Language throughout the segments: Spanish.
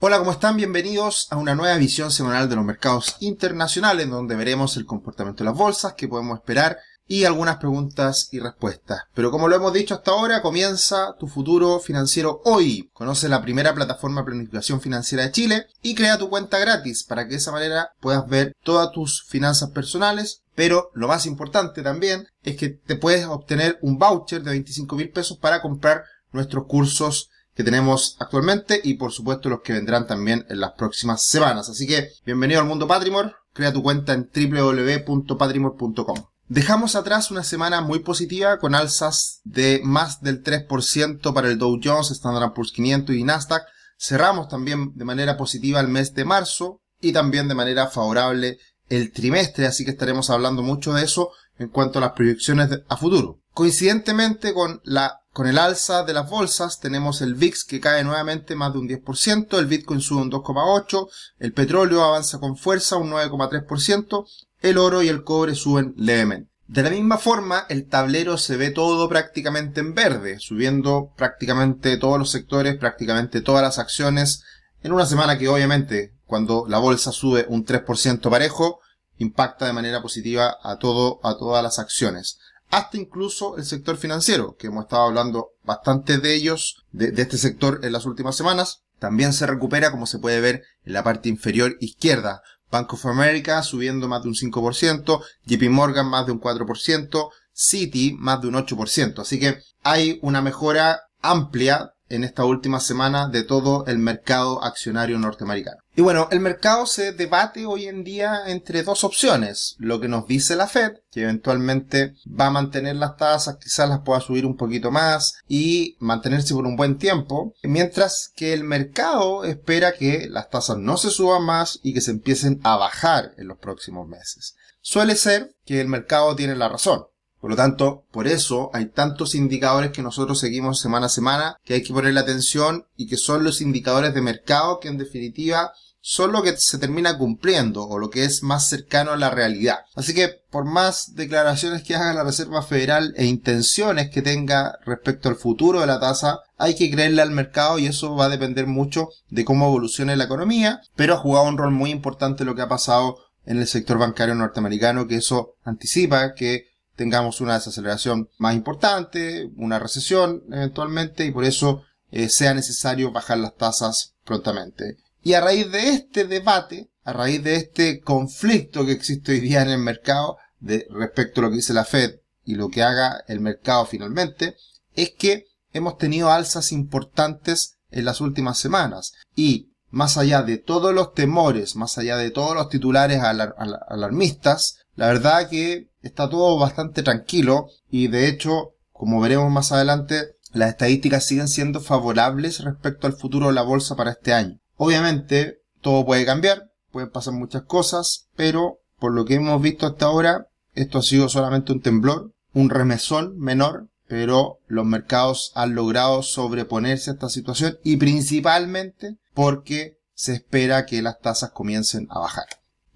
Hola, ¿cómo están? Bienvenidos a una nueva visión semanal de los mercados internacionales, donde veremos el comportamiento de las bolsas, qué podemos esperar y algunas preguntas y respuestas. Pero como lo hemos dicho hasta ahora, comienza tu futuro financiero hoy. Conoce la primera plataforma de planificación financiera de Chile y crea tu cuenta gratis para que de esa manera puedas ver todas tus finanzas personales. Pero lo más importante también es que te puedes obtener un voucher de 25 mil pesos para comprar nuestros cursos que tenemos actualmente y por supuesto los que vendrán también en las próximas semanas. Así que bienvenido al mundo Patrimore, crea tu cuenta en www.patrimore.com. Dejamos atrás una semana muy positiva con alzas de más del 3% para el Dow Jones, Standard Poor's 500 y Nasdaq. Cerramos también de manera positiva el mes de marzo y también de manera favorable el trimestre, así que estaremos hablando mucho de eso en cuanto a las proyecciones a futuro. Coincidentemente con la con el alza de las bolsas tenemos el VIX que cae nuevamente más de un 10%, el Bitcoin sube un 2,8%, el petróleo avanza con fuerza un 9,3%, el oro y el cobre suben levemente. De la misma forma, el tablero se ve todo prácticamente en verde, subiendo prácticamente todos los sectores, prácticamente todas las acciones, en una semana que obviamente, cuando la bolsa sube un 3% parejo, impacta de manera positiva a todo, a todas las acciones hasta incluso el sector financiero, que hemos estado hablando bastante de ellos, de, este sector en las últimas semanas. También se recupera, como se puede ver en la parte inferior izquierda. Bank of America subiendo más de un 5%, JP Morgan más de un 4%, Citi más de un 8%. Así que hay una mejora amplia en esta última semana de todo el mercado accionario norteamericano. Y bueno, el mercado se debate hoy en día entre dos opciones. Lo que nos dice la Fed, que eventualmente va a mantener las tasas, quizás las pueda subir un poquito más y mantenerse por un buen tiempo, mientras que el mercado espera que las tasas no se suban más y que se empiecen a bajar en los próximos meses. Suele ser que el mercado tiene la razón. Por lo tanto, por eso hay tantos indicadores que nosotros seguimos semana a semana que hay que ponerle atención y que son los indicadores de mercado que en definitiva son lo que se termina cumpliendo o lo que es más cercano a la realidad. Así que por más declaraciones que haga la Reserva Federal e intenciones que tenga respecto al futuro de la tasa, hay que creerle al mercado y eso va a depender mucho de cómo evolucione la economía, pero ha jugado un rol muy importante lo que ha pasado en el sector bancario norteamericano, que eso anticipa que tengamos una desaceleración más importante, una recesión eventualmente, y por eso eh, sea necesario bajar las tasas prontamente. Y a raíz de este debate, a raíz de este conflicto que existe hoy día en el mercado de, respecto a lo que dice la Fed y lo que haga el mercado finalmente, es que hemos tenido alzas importantes en las últimas semanas. Y más allá de todos los temores, más allá de todos los titulares alarmistas, la verdad que está todo bastante tranquilo y de hecho, como veremos más adelante, las estadísticas siguen siendo favorables respecto al futuro de la bolsa para este año. Obviamente, todo puede cambiar, pueden pasar muchas cosas, pero por lo que hemos visto hasta ahora, esto ha sido solamente un temblor, un remesón menor, pero los mercados han logrado sobreponerse a esta situación y principalmente porque se espera que las tasas comiencen a bajar.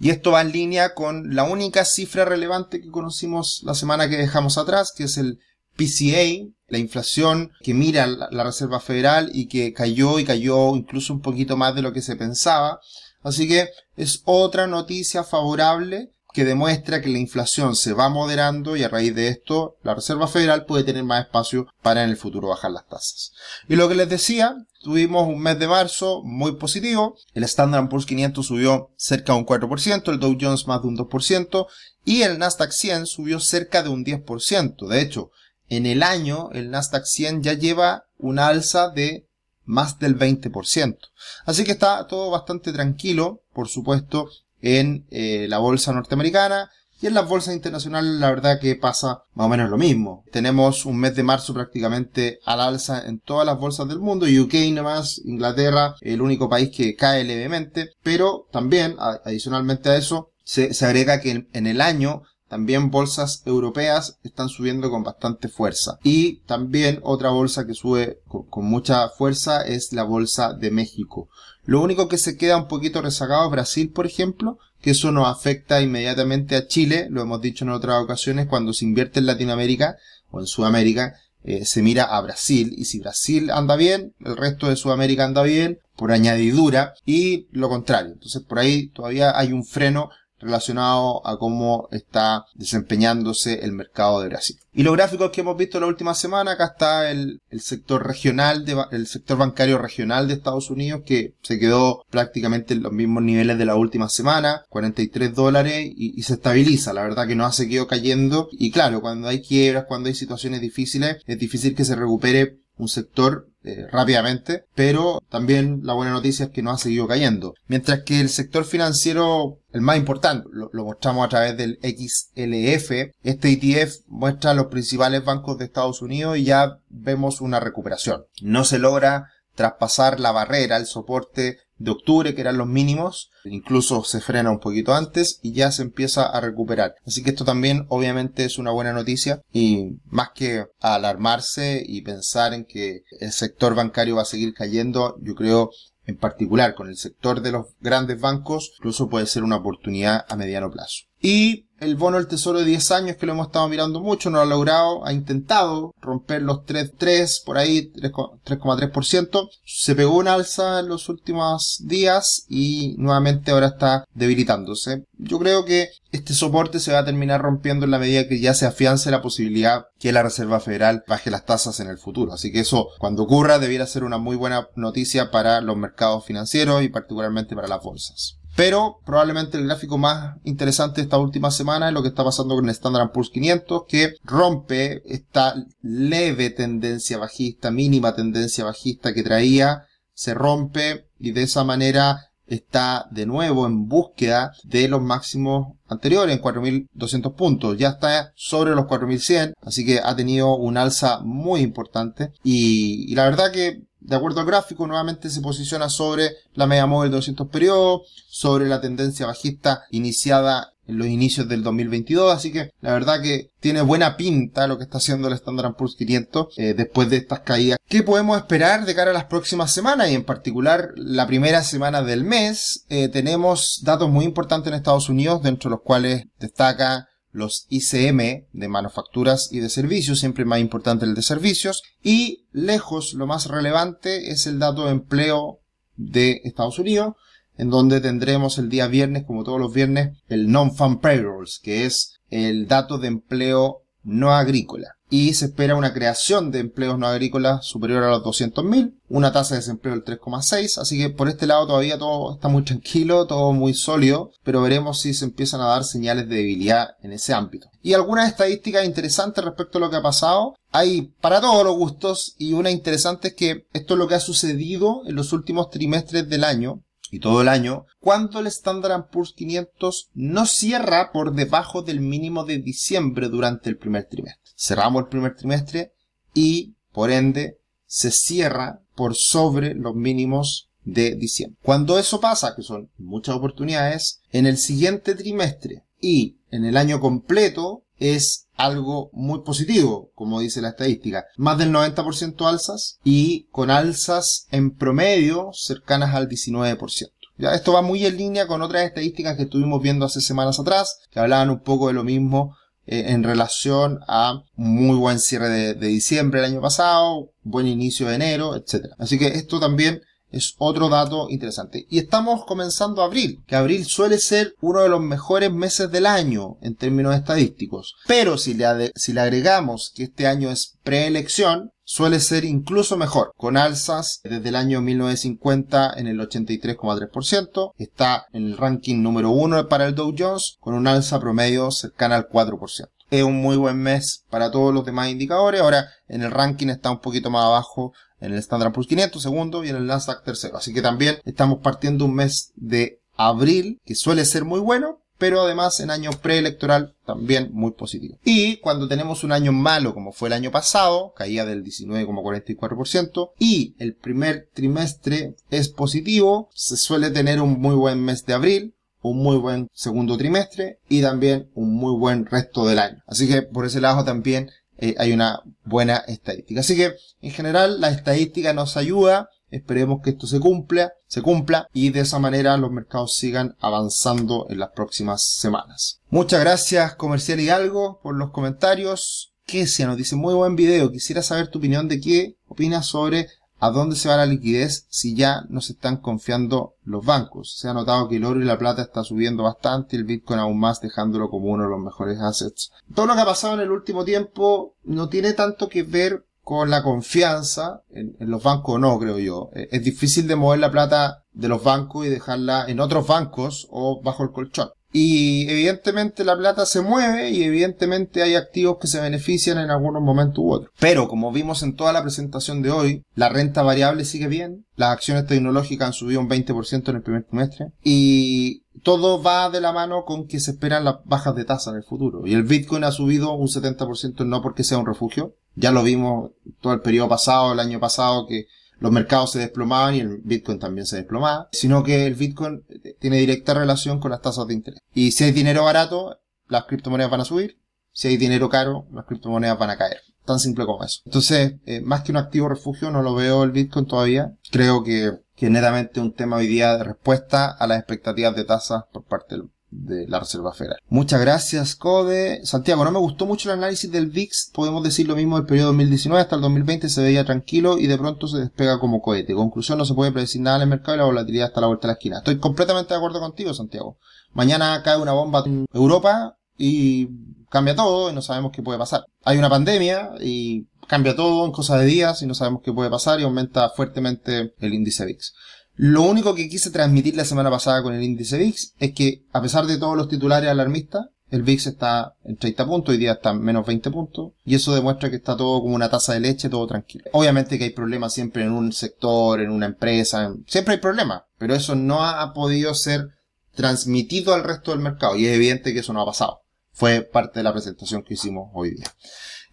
Y esto va en línea con la única cifra relevante que conocimos la semana que dejamos atrás, que es el PCA, la inflación que mira la Reserva Federal y que cayó y cayó incluso un poquito más de lo que se pensaba. Así que es otra noticia favorable que demuestra que la inflación se va moderando y a raíz de esto la Reserva Federal puede tener más espacio para en el futuro bajar las tasas. Y lo que les decía, tuvimos un mes de marzo muy positivo, el Standard Poor's 500 subió cerca de un 4%, el Dow Jones más de un 2% y el Nasdaq 100 subió cerca de un 10%. De hecho, en el año el Nasdaq 100 ya lleva una alza de más del 20%. Así que está todo bastante tranquilo, por supuesto, en eh, la bolsa norteamericana y en las bolsas internacionales la verdad que pasa más o menos lo mismo. Tenemos un mes de marzo prácticamente al alza en todas las bolsas del mundo, UK nomás, Inglaterra, el único país que cae levemente, pero también adicionalmente a eso se, agrega que en el año también bolsas europeas están subiendo con bastante fuerza. Y también otra bolsa que sube con, mucha fuerza es la bolsa de México. Lo único que se queda un poquito rezagado es Brasil, por ejemplo, que eso nos afecta inmediatamente a Chile, lo hemos dicho en otras ocasiones, cuando se invierte en Latinoamérica o en Sudamérica, eh, se mira a Brasil y si Brasil anda bien, el resto de Sudamérica anda bien por añadidura y lo contrario. Entonces por ahí todavía hay un freno relacionado a cómo está desempeñándose el mercado de Brasil. Y los gráficos que hemos visto la última semana, acá está el, sector regional, de, el sector bancario regional de Estados Unidos que se quedó prácticamente en los mismos niveles de la última semana, 43 dólares y, y se estabiliza. La verdad que no ha seguido cayendo y claro, cuando hay quiebras, cuando hay situaciones difíciles, es difícil que se recupere un sector eh, rápidamente, pero también la buena noticia es que no ha seguido cayendo. Mientras que el sector financiero, el más importante, lo, lo, mostramos a través del XLF, este ETF muestra los principales bancos de Estados Unidos y ya vemos una recuperación. No se logra traspasar la barrera, el soporte de octubre, que eran los mínimos, incluso se frena un poquito antes y ya se empieza a recuperar. Así que esto también obviamente es una buena noticia y más que alarmarse y pensar en que el sector bancario va a seguir cayendo, yo creo en particular con el sector de los grandes bancos, incluso puede ser una oportunidad a mediano plazo. Y el bono del tesoro de 10 años que lo hemos estado mirando mucho, no lo ha logrado, ha intentado romper los 3,3 por ahí, 3,3%. Se pegó una alza en los últimos días y nuevamente ahora está debilitándose. Yo creo que este soporte se va a terminar rompiendo en la medida que ya se afiance la posibilidad que la Reserva Federal baje las tasas en el futuro. Así que eso, cuando ocurra, debiera ser una muy buena noticia para los mercados financieros y particularmente para las bolsas. Pero probablemente el gráfico más interesante esta última semana es lo que está pasando con el Standard Poor's 500, que rompe esta leve tendencia bajista, mínima tendencia bajista que traía, se rompe y de esa manera está de nuevo en búsqueda de los máximos anteriores en 4.200 puntos. Ya está sobre los 4.100, así que ha tenido un alza muy importante. Y la verdad que de acuerdo al gráfico, nuevamente se posiciona sobre la media móvil de 200 periodos, sobre la tendencia bajista iniciada en los inicios del 2022, así que la verdad que tiene buena pinta lo que está haciendo el Standard Poor's 500 eh, después de estas caídas. ¿Qué podemos esperar de cara a las próximas semanas y en particular la primera semana del mes? Eh, tenemos datos muy importantes en Estados Unidos, dentro de los cuales destaca los ICM de manufacturas y de servicios, siempre más importante el de servicios, y lejos lo más relevante es el dato de empleo de Estados Unidos, en donde tendremos el día viernes, como todos los viernes, el non-farm payrolls, que es el dato de empleo no agrícola y se espera una creación de empleos no agrícolas superior a los 200.000, una tasa de desempleo del 3,6, así que por este lado todavía todo está muy tranquilo, todo muy sólido, pero veremos si se empiezan a dar señales de debilidad en ese ámbito. Y algunas estadísticas interesantes respecto a lo que ha pasado, hay para todos los gustos y una interesante es que esto es lo que ha sucedido en los últimos trimestres del año, y todo el año, cuando el Standard Poor's 500 no cierra por debajo del mínimo de diciembre durante el primer trimestre cerramos el primer trimestre y, por ende, se cierra por sobre los mínimos de diciembre. Cuando eso pasa, que son muchas oportunidades, en el siguiente trimestre y en el año completo es algo muy positivo, como dice la estadística. Más del 90% alzas y con alzas en promedio cercanas al 19%. Ya, esto va muy en línea con otras estadísticas que estuvimos viendo hace semanas atrás, que hablaban un poco de lo mismo eh, en relación a muy buen cierre de, de, diciembre el año pasado, buen inicio de enero, etc. Así que esto también es otro dato interesante. Y estamos comenzando abril, que abril suele ser uno de los mejores meses del año en términos estadísticos. Pero si le, si le agregamos que este año es preelección, suele ser incluso mejor, con alzas desde el año 1950 en el 83,3%, está en el ranking número 1 para el Dow Jones, con un alza promedio cercana al 4% es un muy buen mes para todos los demás indicadores. Ahora en el ranking está un poquito más abajo en el Standard Poor's 500 segundo y en el Nasdaq tercero. Así que también estamos partiendo un mes de abril que suele ser muy bueno, pero además en año preelectoral también muy positivo. Y cuando tenemos un año malo como fue el año pasado, caía del 19,44%, y el primer trimestre es positivo, se suele tener un muy buen mes de abril, un muy buen segundo trimestre y también un muy buen resto del año. Así que por ese lado también eh, hay una buena estadística. Así que en general la estadística nos ayuda. Esperemos que esto se cumpla, se cumpla y de esa manera los mercados sigan avanzando en las próximas semanas. Muchas gracias Comercial y Algo por los comentarios Kesia nos dice, muy buen video, quisiera saber tu opinión de qué opinas sobre a dónde se va la liquidez si ya no se están confiando los bancos. Se ha notado que el oro y la plata está subiendo bastante y el Bitcoin aún más dejándolo como uno de los mejores assets. Todo lo que ha pasado en el último tiempo no tiene tanto que ver con la confianza en, los bancos o no, creo yo. Eh, es difícil de mover la plata de los bancos y dejarla en otros bancos o bajo el colchón. Y evidentemente la plata se mueve y evidentemente hay activos que se benefician en algunos momentos u otros. Pero como vimos en toda la presentación de hoy, la renta variable sigue bien, las acciones tecnológicas han subido un 20% en el primer trimestre y todo va de la mano con que se esperan las bajas de tasa en el futuro. Y el Bitcoin ha subido un 70% no porque sea un refugio, ya lo vimos todo el periodo pasado, el año pasado, que los mercados se desplomaban y el Bitcoin también se desplomaba, sino que el Bitcoin tiene directa relación con las tasas de interés. Y si hay dinero barato, las criptomonedas van a subir, si hay dinero caro, las criptomonedas van a caer. Tan simple como eso. Entonces, eh, más que un activo refugio, no lo veo el Bitcoin todavía. Creo que, que netamente un tema hoy día de respuesta a las expectativas de tasas por parte del de la Reserva Federal. Muchas gracias, Code. Santiago, no me gustó mucho el análisis del VIX. Podemos decir lo mismo del periodo 2019 hasta el 2020 se veía tranquilo y de pronto se despega como cohete. Conclusión, no se puede predecir nada en el mercado y la volatilidad está a la vuelta de la esquina. Estoy completamente de acuerdo contigo, Santiago. Mañana cae una bomba en Europa y cambia todo y no sabemos qué puede pasar. Hay una pandemia y cambia todo en cosas de días y no sabemos qué puede pasar y aumenta fuertemente el índice VIX. Lo único que quise transmitir la semana pasada con el índice VIX es que, a pesar de todos los titulares alarmistas, el VIX está en 30 puntos, hoy día está en menos 20 puntos, y eso demuestra que está todo como una taza de leche, todo tranquilo. Obviamente que hay problemas siempre en un sector, en una empresa, siempre hay problemas, pero eso no ha podido ser transmitido al resto del mercado, y es evidente que eso no ha pasado. Fue parte de la presentación que hicimos hoy día.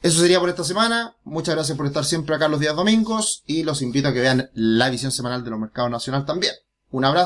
Eso sería por esta semana. Muchas gracias por estar siempre acá los días domingos y los invito a que vean la visión semanal de los mercados nacional también. Un abrazo.